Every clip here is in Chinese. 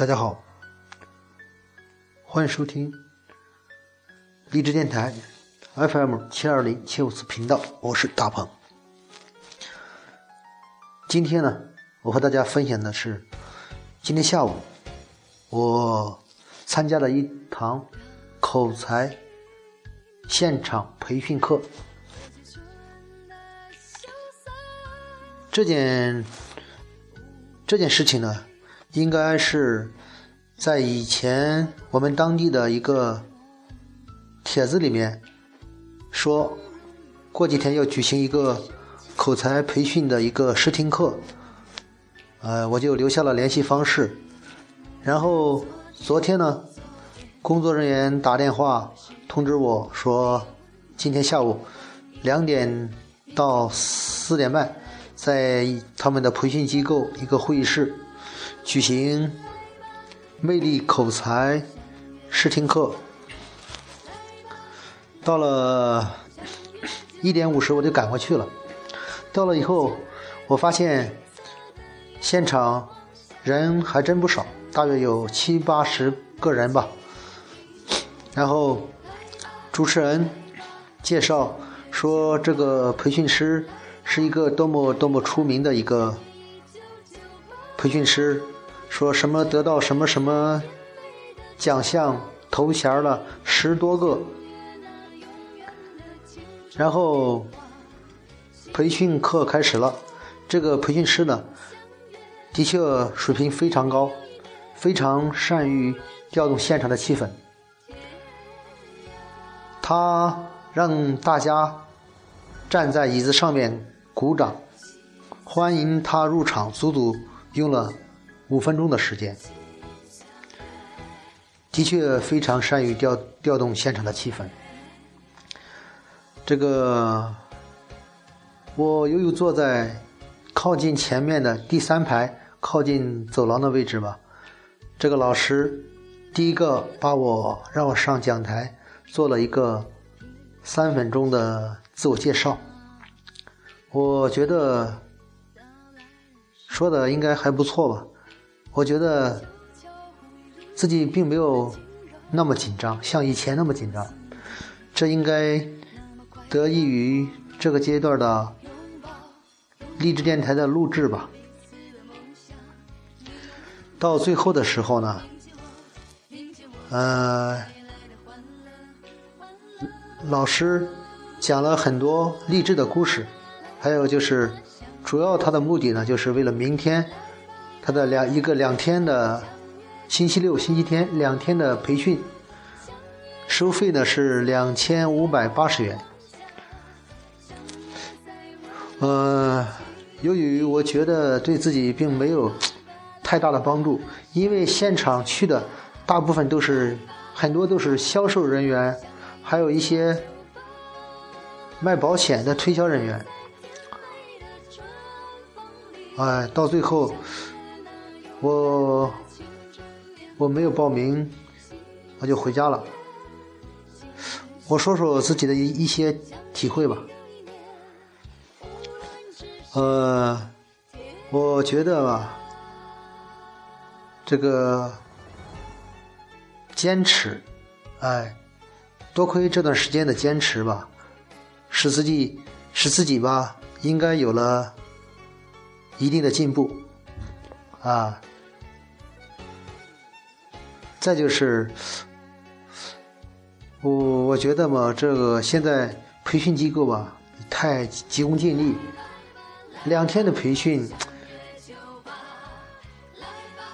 大家好，欢迎收听励志电台 FM 七二零七五四频道，我是大鹏。今天呢，我和大家分享的是今天下午我参加了一堂口才现场培训课。这件这件事情呢，应该是在以前我们当地的一个帖子里面说，过几天要举行一个口才培训的一个试听课，呃，我就留下了联系方式。然后昨天呢，工作人员打电话通知我说，今天下午两点到四点半。在他们的培训机构一个会议室举行魅力口才试听课，到了一点五十我就赶过去了。到了以后，我发现现场人还真不少，大约有七八十个人吧。然后主持人介绍说，这个培训师。是一个多么多么出名的一个培训师，说什么得到什么什么奖项头衔了十多个，然后培训课开始了。这个培训师呢，的确水平非常高，非常善于调动现场的气氛。他让大家站在椅子上面。鼓掌，欢迎他入场，足足用了五分钟的时间，的确非常善于调调动现场的气氛。这个，我悠悠坐在靠近前面的第三排，靠近走廊的位置吧。这个老师第一个把我让我上讲台，做了一个三分钟的自我介绍。我觉得说的应该还不错吧。我觉得自己并没有那么紧张，像以前那么紧张。这应该得益于这个阶段的励志电台的录制吧。到最后的时候呢，呃，老师讲了很多励志的故事。还有就是，主要他的目的呢，就是为了明天他的两一个两天的星期六、星期天两天的培训，收费呢是两千五百八十元。呃，由于我觉得对自己并没有太大的帮助，因为现场去的大部分都是很多都是销售人员，还有一些卖保险的推销人员。哎，到最后，我我没有报名，我就回家了。我说说自己的一一些体会吧。呃，我觉得吧，这个坚持，哎，多亏这段时间的坚持吧，使自己使自己吧，应该有了。一定的进步，啊！再就是，我我觉得嘛，这个现在培训机构吧，太急功近利，两天的培训，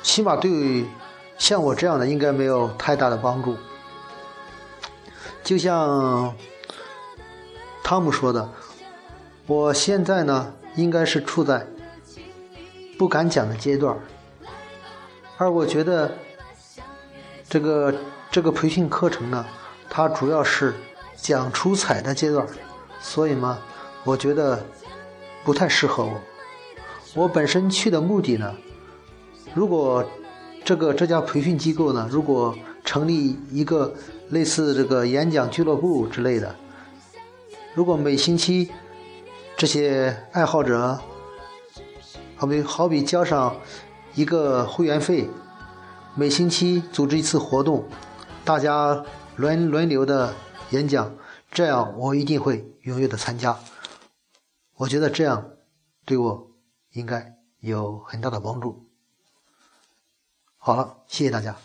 起码对像我这样的应该没有太大的帮助。就像汤姆说的，我现在呢，应该是处在。不敢讲的阶段，而我觉得这个这个培训课程呢，它主要是讲出彩的阶段，所以嘛，我觉得不太适合我。我本身去的目的呢，如果这个这家培训机构呢，如果成立一个类似这个演讲俱乐部之类的，如果每星期这些爱好者。好比好比交上一个会员费，每星期组织一次活动，大家轮轮流的演讲，这样我一定会踊跃的参加。我觉得这样对我应该有很大的帮助。好了，谢谢大家。